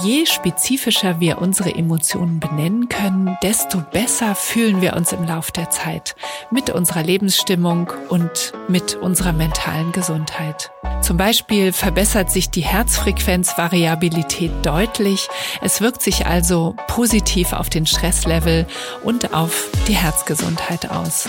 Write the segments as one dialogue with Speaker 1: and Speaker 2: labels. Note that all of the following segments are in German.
Speaker 1: Je spezifischer wir unsere Emotionen benennen können, desto besser fühlen wir uns im Lauf der Zeit mit unserer Lebensstimmung und mit unserer mentalen Gesundheit. Zum Beispiel verbessert sich die Herzfrequenzvariabilität deutlich. Es wirkt sich also positiv auf den Stresslevel und auf die Herzgesundheit aus.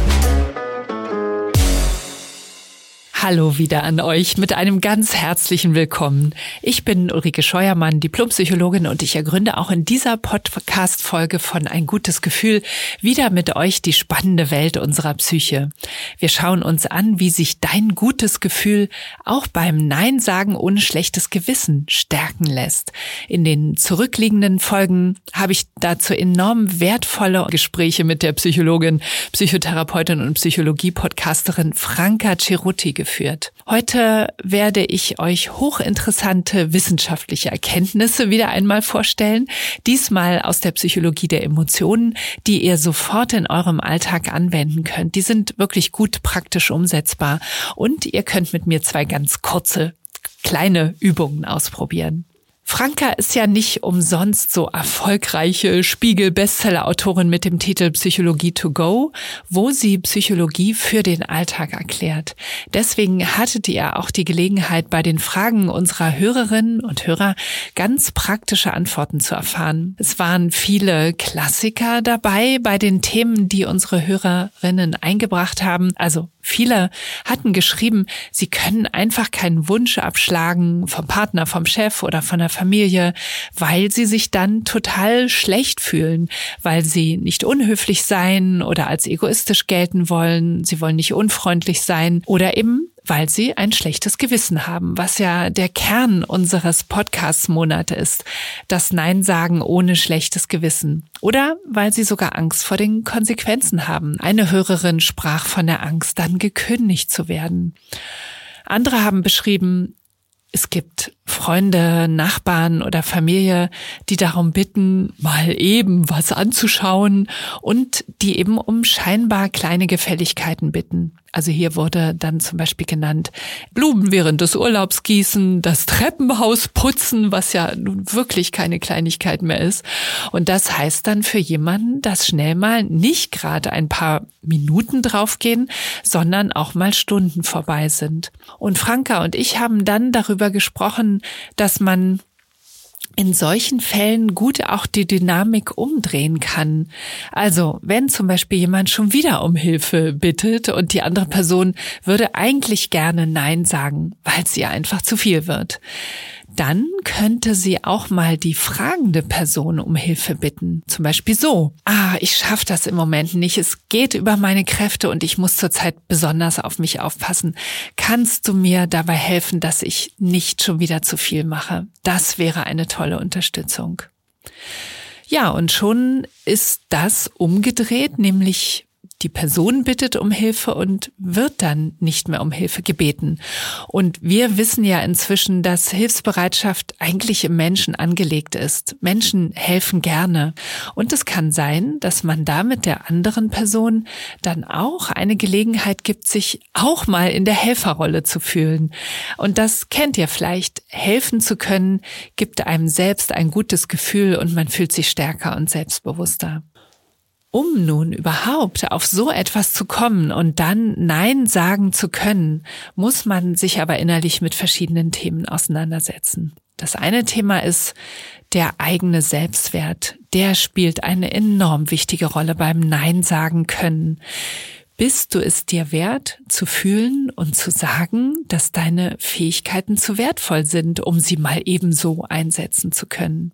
Speaker 1: Hallo wieder an euch mit einem ganz herzlichen Willkommen. Ich bin Ulrike Scheuermann, Diplompsychologin und ich ergründe auch in dieser Podcast-Folge von Ein gutes Gefühl wieder mit euch die spannende Welt unserer Psyche. Wir schauen uns an, wie sich dein gutes Gefühl auch beim Nein sagen ohne schlechtes Gewissen stärken lässt. In den zurückliegenden Folgen habe ich dazu enorm wertvolle Gespräche mit der Psychologin, Psychotherapeutin und Psychologie-Podcasterin Franka Cerutti geführt geführt. Heute werde ich euch hochinteressante wissenschaftliche Erkenntnisse wieder einmal vorstellen, diesmal aus der Psychologie der Emotionen, die ihr sofort in eurem Alltag anwenden könnt. Die sind wirklich gut praktisch umsetzbar und ihr könnt mit mir zwei ganz kurze kleine Übungen ausprobieren. Franka ist ja nicht umsonst so erfolgreiche Spiegel-Bestseller-Autorin mit dem Titel Psychologie to go, wo sie Psychologie für den Alltag erklärt. Deswegen hattet ihr auch die Gelegenheit, bei den Fragen unserer Hörerinnen und Hörer ganz praktische Antworten zu erfahren. Es waren viele Klassiker dabei bei den Themen, die unsere Hörerinnen eingebracht haben, also Viele hatten geschrieben, sie können einfach keinen Wunsch abschlagen vom Partner, vom Chef oder von der Familie, weil sie sich dann total schlecht fühlen, weil sie nicht unhöflich sein oder als egoistisch gelten wollen, sie wollen nicht unfreundlich sein oder eben weil sie ein schlechtes Gewissen haben, was ja der Kern unseres Podcasts-Monate ist. Das Nein sagen ohne schlechtes Gewissen. Oder weil sie sogar Angst vor den Konsequenzen haben. Eine Hörerin sprach von der Angst, dann gekündigt zu werden. Andere haben beschrieben, es gibt Freunde, Nachbarn oder Familie, die darum bitten, mal eben was anzuschauen und die eben um scheinbar kleine Gefälligkeiten bitten. Also hier wurde dann zum Beispiel genannt, Blumen während des Urlaubs gießen, das Treppenhaus putzen, was ja nun wirklich keine Kleinigkeit mehr ist. Und das heißt dann für jemanden, dass schnell mal nicht gerade ein paar Minuten draufgehen, sondern auch mal Stunden vorbei sind. Und Franka und ich haben dann darüber gesprochen, dass man in solchen Fällen gut auch die Dynamik umdrehen kann. Also wenn zum Beispiel jemand schon wieder um Hilfe bittet und die andere Person würde eigentlich gerne Nein sagen, weil es ihr einfach zu viel wird dann könnte sie auch mal die fragende Person um Hilfe bitten. Zum Beispiel so, ah, ich schaffe das im Moment nicht, es geht über meine Kräfte und ich muss zurzeit besonders auf mich aufpassen. Kannst du mir dabei helfen, dass ich nicht schon wieder zu viel mache? Das wäre eine tolle Unterstützung. Ja, und schon ist das umgedreht, nämlich die Person bittet um Hilfe und wird dann nicht mehr um Hilfe gebeten. Und wir wissen ja inzwischen, dass Hilfsbereitschaft eigentlich im Menschen angelegt ist. Menschen helfen gerne. Und es kann sein, dass man damit der anderen Person dann auch eine Gelegenheit gibt, sich auch mal in der Helferrolle zu fühlen. Und das kennt ihr vielleicht. Helfen zu können, gibt einem selbst ein gutes Gefühl und man fühlt sich stärker und selbstbewusster. Um nun überhaupt auf so etwas zu kommen und dann Nein sagen zu können, muss man sich aber innerlich mit verschiedenen Themen auseinandersetzen. Das eine Thema ist der eigene Selbstwert. Der spielt eine enorm wichtige Rolle beim Nein sagen können. Bist du es dir wert, zu fühlen und zu sagen, dass deine Fähigkeiten zu wertvoll sind, um sie mal ebenso einsetzen zu können?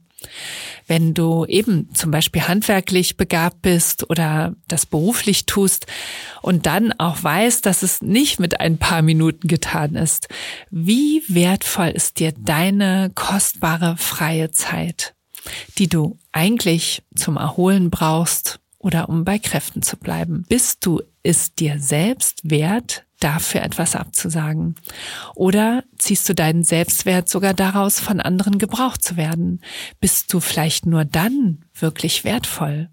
Speaker 1: Wenn du eben zum Beispiel handwerklich begabt bist oder das beruflich tust und dann auch weißt, dass es nicht mit ein paar Minuten getan ist, wie wertvoll ist dir deine kostbare freie Zeit, die du eigentlich zum Erholen brauchst oder um bei Kräften zu bleiben? Bist du ist dir selbst wert, dafür etwas abzusagen? Oder ziehst du deinen Selbstwert sogar daraus, von anderen gebraucht zu werden? Bist du vielleicht nur dann wirklich wertvoll?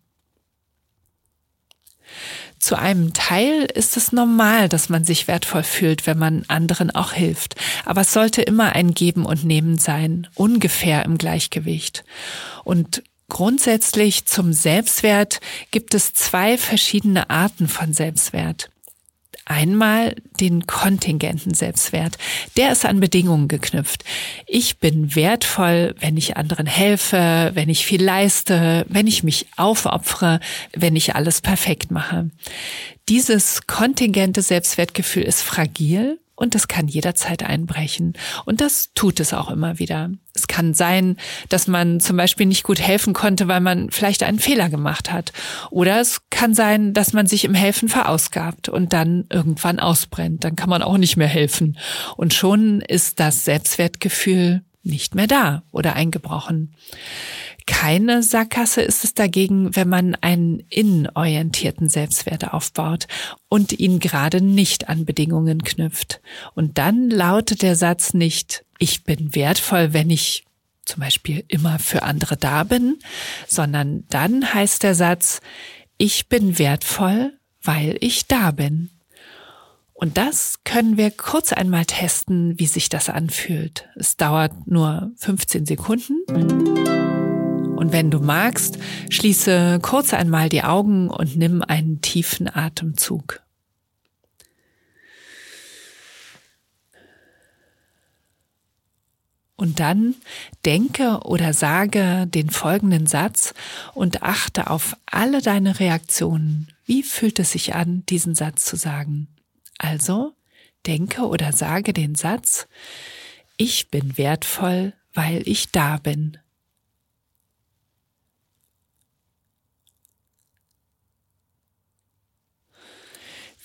Speaker 1: Zu einem Teil ist es normal, dass man sich wertvoll fühlt, wenn man anderen auch hilft. Aber es sollte immer ein Geben und Nehmen sein, ungefähr im Gleichgewicht. Und grundsätzlich zum Selbstwert gibt es zwei verschiedene Arten von Selbstwert. Einmal den kontingenten Selbstwert. Der ist an Bedingungen geknüpft. Ich bin wertvoll, wenn ich anderen helfe, wenn ich viel leiste, wenn ich mich aufopfere, wenn ich alles perfekt mache. Dieses kontingente Selbstwertgefühl ist fragil und es kann jederzeit einbrechen. Und das tut es auch immer wieder. Es kann sein, dass man zum Beispiel nicht gut helfen konnte, weil man vielleicht einen Fehler gemacht hat. Oder es kann sein, dass man sich im Helfen verausgabt und dann irgendwann ausbrennt. Dann kann man auch nicht mehr helfen. Und schon ist das Selbstwertgefühl nicht mehr da oder eingebrochen. Keine Sackgasse ist es dagegen, wenn man einen innenorientierten Selbstwert aufbaut und ihn gerade nicht an Bedingungen knüpft. Und dann lautet der Satz nicht, ich bin wertvoll, wenn ich zum Beispiel immer für andere da bin, sondern dann heißt der Satz, ich bin wertvoll, weil ich da bin. Und das können wir kurz einmal testen, wie sich das anfühlt. Es dauert nur 15 Sekunden. Und wenn du magst, schließe kurz einmal die Augen und nimm einen tiefen Atemzug. Und dann denke oder sage den folgenden Satz und achte auf alle deine Reaktionen. Wie fühlt es sich an, diesen Satz zu sagen? Also denke oder sage den Satz, ich bin wertvoll, weil ich da bin.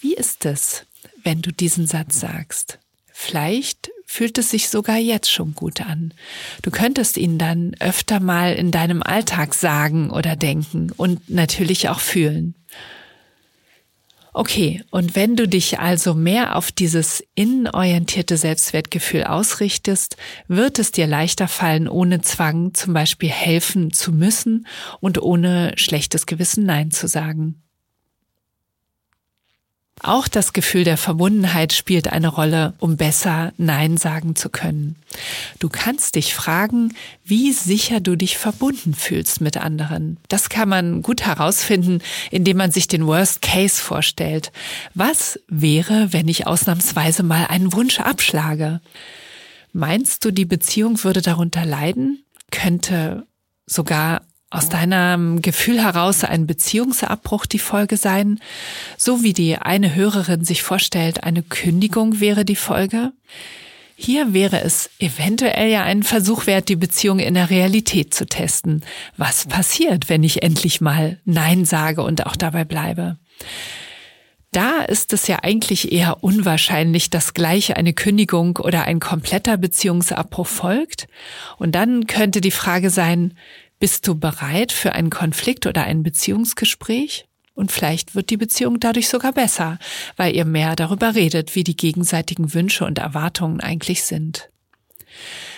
Speaker 1: Wie ist es, wenn du diesen Satz sagst? Vielleicht fühlt es sich sogar jetzt schon gut an. Du könntest ihn dann öfter mal in deinem Alltag sagen oder denken und natürlich auch fühlen. Okay, und wenn du dich also mehr auf dieses innenorientierte Selbstwertgefühl ausrichtest, wird es dir leichter fallen, ohne Zwang zum Beispiel helfen zu müssen und ohne schlechtes Gewissen Nein zu sagen. Auch das Gefühl der Verbundenheit spielt eine Rolle, um besser Nein sagen zu können. Du kannst dich fragen, wie sicher du dich verbunden fühlst mit anderen. Das kann man gut herausfinden, indem man sich den Worst Case vorstellt. Was wäre, wenn ich ausnahmsweise mal einen Wunsch abschlage? Meinst du, die Beziehung würde darunter leiden? Könnte sogar aus deinem Gefühl heraus ein Beziehungsabbruch die Folge sein? So wie die eine Hörerin sich vorstellt, eine Kündigung wäre die Folge? Hier wäre es eventuell ja ein Versuch wert, die Beziehung in der Realität zu testen. Was passiert, wenn ich endlich mal Nein sage und auch dabei bleibe? Da ist es ja eigentlich eher unwahrscheinlich, dass gleich eine Kündigung oder ein kompletter Beziehungsabbruch folgt. Und dann könnte die Frage sein, bist du bereit für einen Konflikt oder ein Beziehungsgespräch? Und vielleicht wird die Beziehung dadurch sogar besser, weil ihr mehr darüber redet, wie die gegenseitigen Wünsche und Erwartungen eigentlich sind.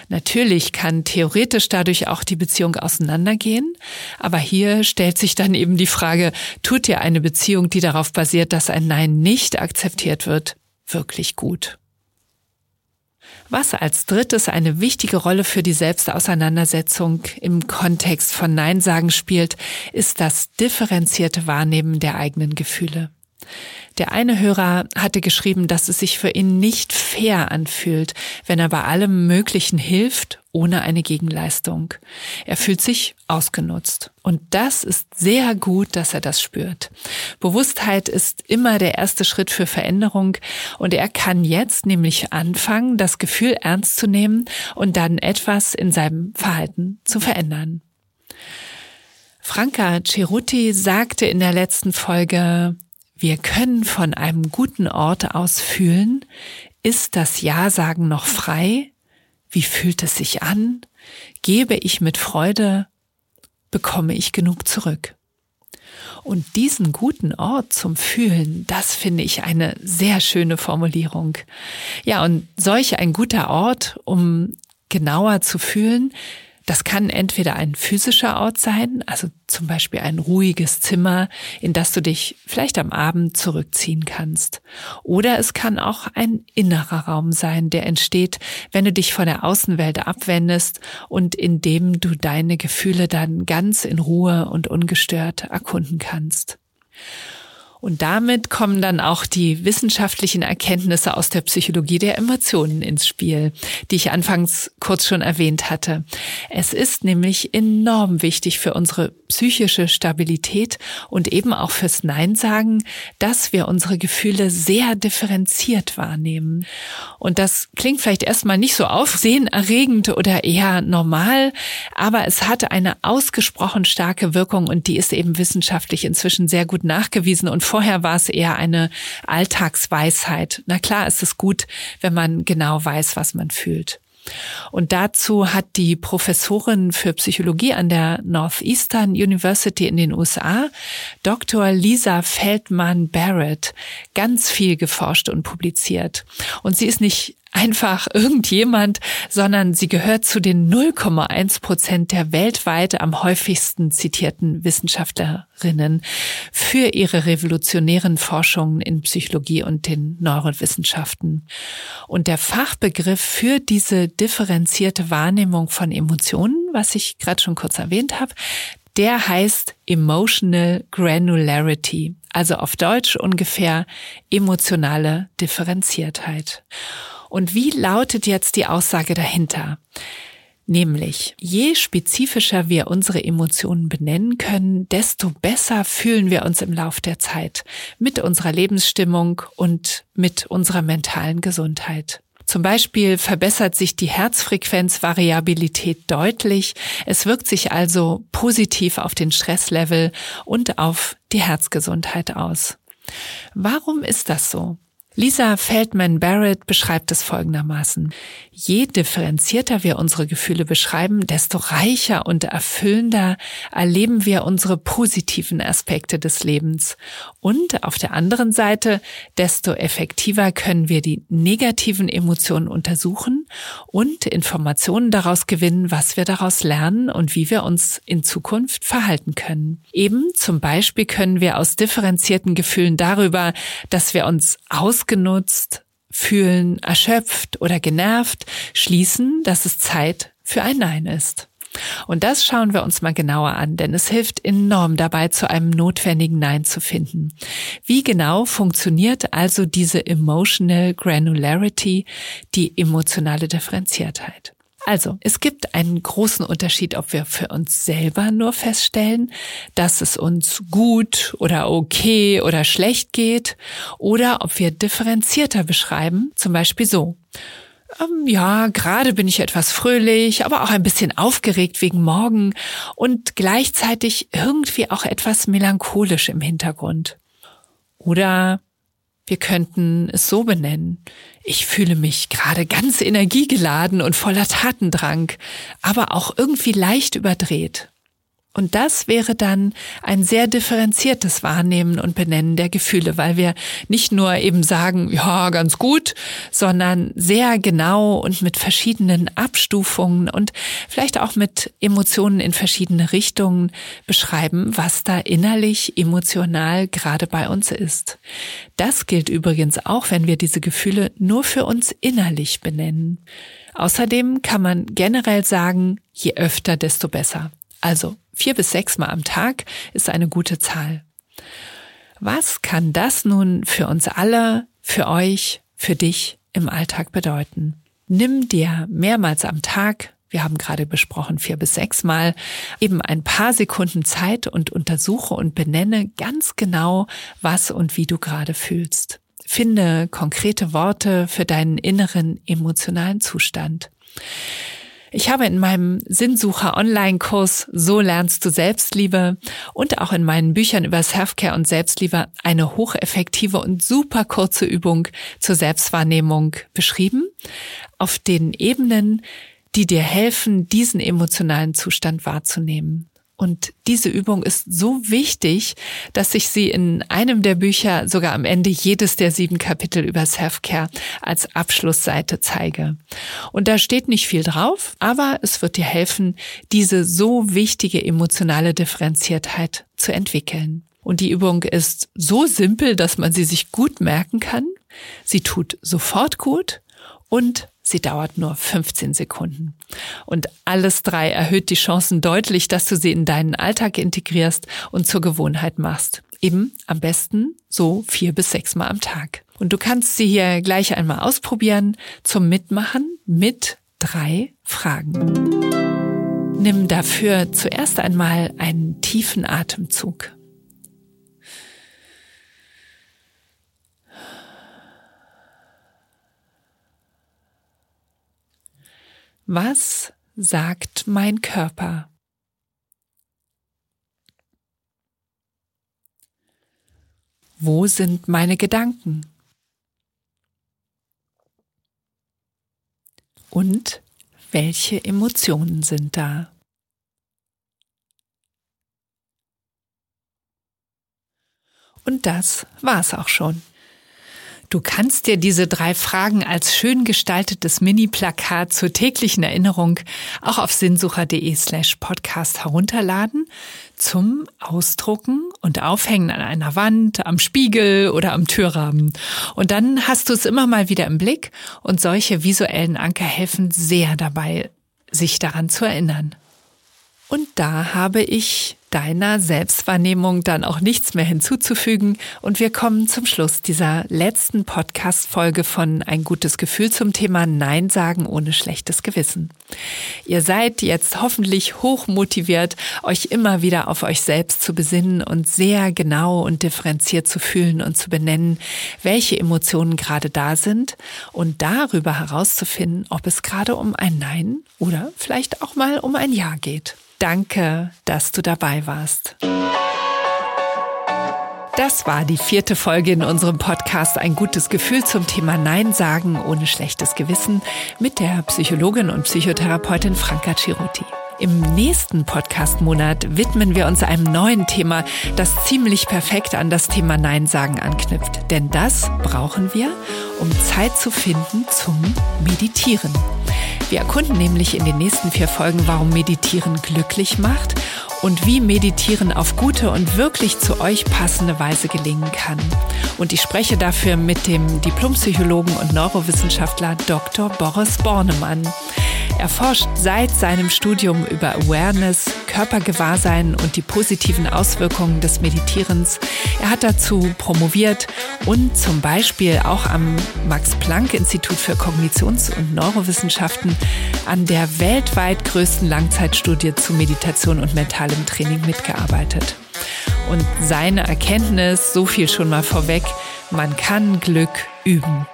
Speaker 1: Natürlich kann theoretisch dadurch auch die Beziehung auseinandergehen, aber hier stellt sich dann eben die Frage, tut dir eine Beziehung, die darauf basiert, dass ein Nein nicht akzeptiert wird, wirklich gut? Was als drittes eine wichtige Rolle für die Selbstauseinandersetzung im Kontext von Nein-Sagen spielt, ist das differenzierte Wahrnehmen der eigenen Gefühle. Der eine Hörer hatte geschrieben, dass es sich für ihn nicht fair anfühlt, wenn er bei allem Möglichen hilft, ohne eine Gegenleistung. Er fühlt sich ausgenutzt. Und das ist sehr gut, dass er das spürt. Bewusstheit ist immer der erste Schritt für Veränderung und er kann jetzt nämlich anfangen, das Gefühl ernst zu nehmen und dann etwas in seinem Verhalten zu verändern. Franka Ceruti sagte in der letzten Folge, wir können von einem guten Ort aus fühlen, ist das Ja-Sagen noch frei? Wie fühlt es sich an? Gebe ich mit Freude? Bekomme ich genug zurück? Und diesen guten Ort zum Fühlen, das finde ich eine sehr schöne Formulierung. Ja, und solch ein guter Ort, um genauer zu fühlen, das kann entweder ein physischer Ort sein, also zum Beispiel ein ruhiges Zimmer, in das du dich vielleicht am Abend zurückziehen kannst. Oder es kann auch ein innerer Raum sein, der entsteht, wenn du dich von der Außenwelt abwendest und in dem du deine Gefühle dann ganz in Ruhe und ungestört erkunden kannst. Und damit kommen dann auch die wissenschaftlichen Erkenntnisse aus der Psychologie der Emotionen ins Spiel, die ich anfangs kurz schon erwähnt hatte. Es ist nämlich enorm wichtig für unsere psychische Stabilität und eben auch fürs Nein sagen, dass wir unsere Gefühle sehr differenziert wahrnehmen. Und das klingt vielleicht erstmal nicht so aufsehenerregend oder eher normal, aber es hatte eine ausgesprochen starke Wirkung und die ist eben wissenschaftlich inzwischen sehr gut nachgewiesen und vorher war es eher eine Alltagsweisheit. Na klar ist es gut, wenn man genau weiß, was man fühlt. Und dazu hat die Professorin für Psychologie an der Northeastern University in den USA, Dr. Lisa Feldman Barrett, ganz viel geforscht und publiziert. Und sie ist nicht einfach irgendjemand, sondern sie gehört zu den 0,1 Prozent der weltweit am häufigsten zitierten Wissenschaftlerinnen für ihre revolutionären Forschungen in Psychologie und den Neurowissenschaften. Und der Fachbegriff für diese differenzierte Wahrnehmung von Emotionen, was ich gerade schon kurz erwähnt habe, der heißt Emotional Granularity, also auf Deutsch ungefähr emotionale Differenziertheit. Und wie lautet jetzt die Aussage dahinter? Nämlich, je spezifischer wir unsere Emotionen benennen können, desto besser fühlen wir uns im Lauf der Zeit mit unserer Lebensstimmung und mit unserer mentalen Gesundheit. Zum Beispiel verbessert sich die Herzfrequenzvariabilität deutlich. Es wirkt sich also positiv auf den Stresslevel und auf die Herzgesundheit aus. Warum ist das so? Lisa Feldman Barrett beschreibt es folgendermaßen. Je differenzierter wir unsere Gefühle beschreiben, desto reicher und erfüllender erleben wir unsere positiven Aspekte des Lebens. Und auf der anderen Seite, desto effektiver können wir die negativen Emotionen untersuchen und Informationen daraus gewinnen, was wir daraus lernen und wie wir uns in Zukunft verhalten können. Eben zum Beispiel können wir aus differenzierten Gefühlen darüber, dass wir uns aus ausgenutzt, fühlen erschöpft oder genervt, schließen, dass es Zeit für ein Nein ist. Und das schauen wir uns mal genauer an, denn es hilft enorm dabei, zu einem notwendigen Nein zu finden. Wie genau funktioniert also diese Emotional Granularity, die emotionale Differenziertheit? Also, es gibt einen großen Unterschied, ob wir für uns selber nur feststellen, dass es uns gut oder okay oder schlecht geht, oder ob wir differenzierter beschreiben, zum Beispiel so. Ähm, ja, gerade bin ich etwas fröhlich, aber auch ein bisschen aufgeregt wegen morgen und gleichzeitig irgendwie auch etwas melancholisch im Hintergrund. Oder wir könnten es so benennen. Ich fühle mich gerade ganz energiegeladen und voller Tatendrang, aber auch irgendwie leicht überdreht. Und das wäre dann ein sehr differenziertes Wahrnehmen und Benennen der Gefühle, weil wir nicht nur eben sagen, ja, ganz gut, sondern sehr genau und mit verschiedenen Abstufungen und vielleicht auch mit Emotionen in verschiedene Richtungen beschreiben, was da innerlich, emotional gerade bei uns ist. Das gilt übrigens auch, wenn wir diese Gefühle nur für uns innerlich benennen. Außerdem kann man generell sagen, je öfter, desto besser. Also vier bis sechs Mal am Tag ist eine gute Zahl. Was kann das nun für uns alle, für euch, für dich im Alltag bedeuten? Nimm dir mehrmals am Tag, wir haben gerade besprochen, vier bis sechs Mal, eben ein paar Sekunden Zeit und untersuche und benenne ganz genau, was und wie du gerade fühlst. Finde konkrete Worte für deinen inneren emotionalen Zustand. Ich habe in meinem Sinnsucher Online-Kurs So lernst du Selbstliebe und auch in meinen Büchern über Selfcare und Selbstliebe eine hocheffektive und super kurze Übung zur Selbstwahrnehmung beschrieben, auf den Ebenen, die dir helfen, diesen emotionalen Zustand wahrzunehmen. Und diese Übung ist so wichtig, dass ich sie in einem der Bücher sogar am Ende jedes der sieben Kapitel über Self-Care als Abschlussseite zeige. Und da steht nicht viel drauf, aber es wird dir helfen, diese so wichtige emotionale Differenziertheit zu entwickeln. Und die Übung ist so simpel, dass man sie sich gut merken kann. Sie tut sofort gut und Sie dauert nur 15 Sekunden. Und alles drei erhöht die Chancen deutlich, dass du sie in deinen Alltag integrierst und zur Gewohnheit machst. Eben am besten so vier bis sechs Mal am Tag. Und du kannst sie hier gleich einmal ausprobieren zum Mitmachen mit drei Fragen. Nimm dafür zuerst einmal einen tiefen Atemzug. Was sagt mein Körper? Wo sind meine Gedanken? Und welche Emotionen sind da? Und das war's auch schon. Du kannst dir diese drei Fragen als schön gestaltetes Mini-Plakat zur täglichen Erinnerung auch auf sinnsucher.de slash podcast herunterladen zum Ausdrucken und Aufhängen an einer Wand, am Spiegel oder am Türrahmen. Und dann hast du es immer mal wieder im Blick und solche visuellen Anker helfen sehr dabei, sich daran zu erinnern. Und da habe ich deiner Selbstwahrnehmung dann auch nichts mehr hinzuzufügen. Und wir kommen zum Schluss dieser letzten Podcast-Folge von Ein gutes Gefühl zum Thema Nein sagen ohne schlechtes Gewissen. Ihr seid jetzt hoffentlich hoch motiviert, euch immer wieder auf euch selbst zu besinnen und sehr genau und differenziert zu fühlen und zu benennen, welche Emotionen gerade da sind und darüber herauszufinden, ob es gerade um ein Nein oder vielleicht auch mal um ein Ja geht. Danke, dass du dabei warst. Das war die vierte Folge in unserem Podcast Ein gutes Gefühl zum Thema Nein sagen ohne schlechtes Gewissen mit der Psychologin und Psychotherapeutin Franka Ciruti. Im nächsten Podcast-Monat widmen wir uns einem neuen Thema, das ziemlich perfekt an das Thema Nein sagen anknüpft. Denn das brauchen wir, um Zeit zu finden zum Meditieren. Wir erkunden nämlich in den nächsten vier Folgen, warum Meditieren glücklich macht und wie Meditieren auf gute und wirklich zu euch passende Weise gelingen kann. Und ich spreche dafür mit dem Diplompsychologen und Neurowissenschaftler Dr. Boris Bornemann. Er forscht seit seinem Studium über Awareness, Körpergewahrsein und die positiven Auswirkungen des Meditierens. Er hat dazu promoviert und zum Beispiel auch am Max-Planck-Institut für Kognitions- und Neurowissenschaften an der weltweit größten Langzeitstudie zu Meditation und mentalem Training mitgearbeitet. Und seine Erkenntnis, so viel schon mal vorweg, man kann Glück üben.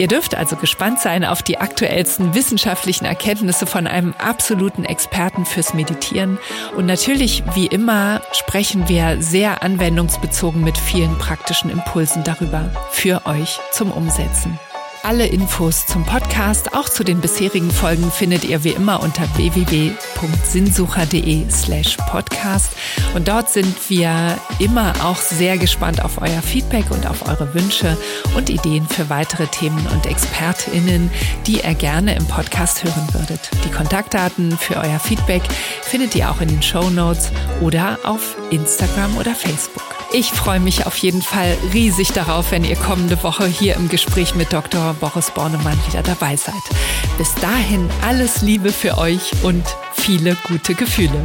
Speaker 1: Ihr dürft also gespannt sein auf die aktuellsten wissenschaftlichen Erkenntnisse von einem absoluten Experten fürs Meditieren. Und natürlich, wie immer, sprechen wir sehr anwendungsbezogen mit vielen praktischen Impulsen darüber für euch zum Umsetzen. Alle Infos zum Podcast, auch zu den bisherigen Folgen, findet ihr wie immer unter www.sinnsucher.de slash podcast. Und dort sind wir immer auch sehr gespannt auf euer Feedback und auf eure Wünsche und Ideen für weitere Themen und ExpertInnen, die ihr gerne im Podcast hören würdet. Die Kontaktdaten für euer Feedback findet ihr auch in den Show Notes oder auf Instagram oder Facebook. Ich freue mich auf jeden Fall riesig darauf, wenn ihr kommende Woche hier im Gespräch mit Dr. Boris Bornemann wieder dabei seid. Bis dahin alles Liebe für euch und viele gute Gefühle.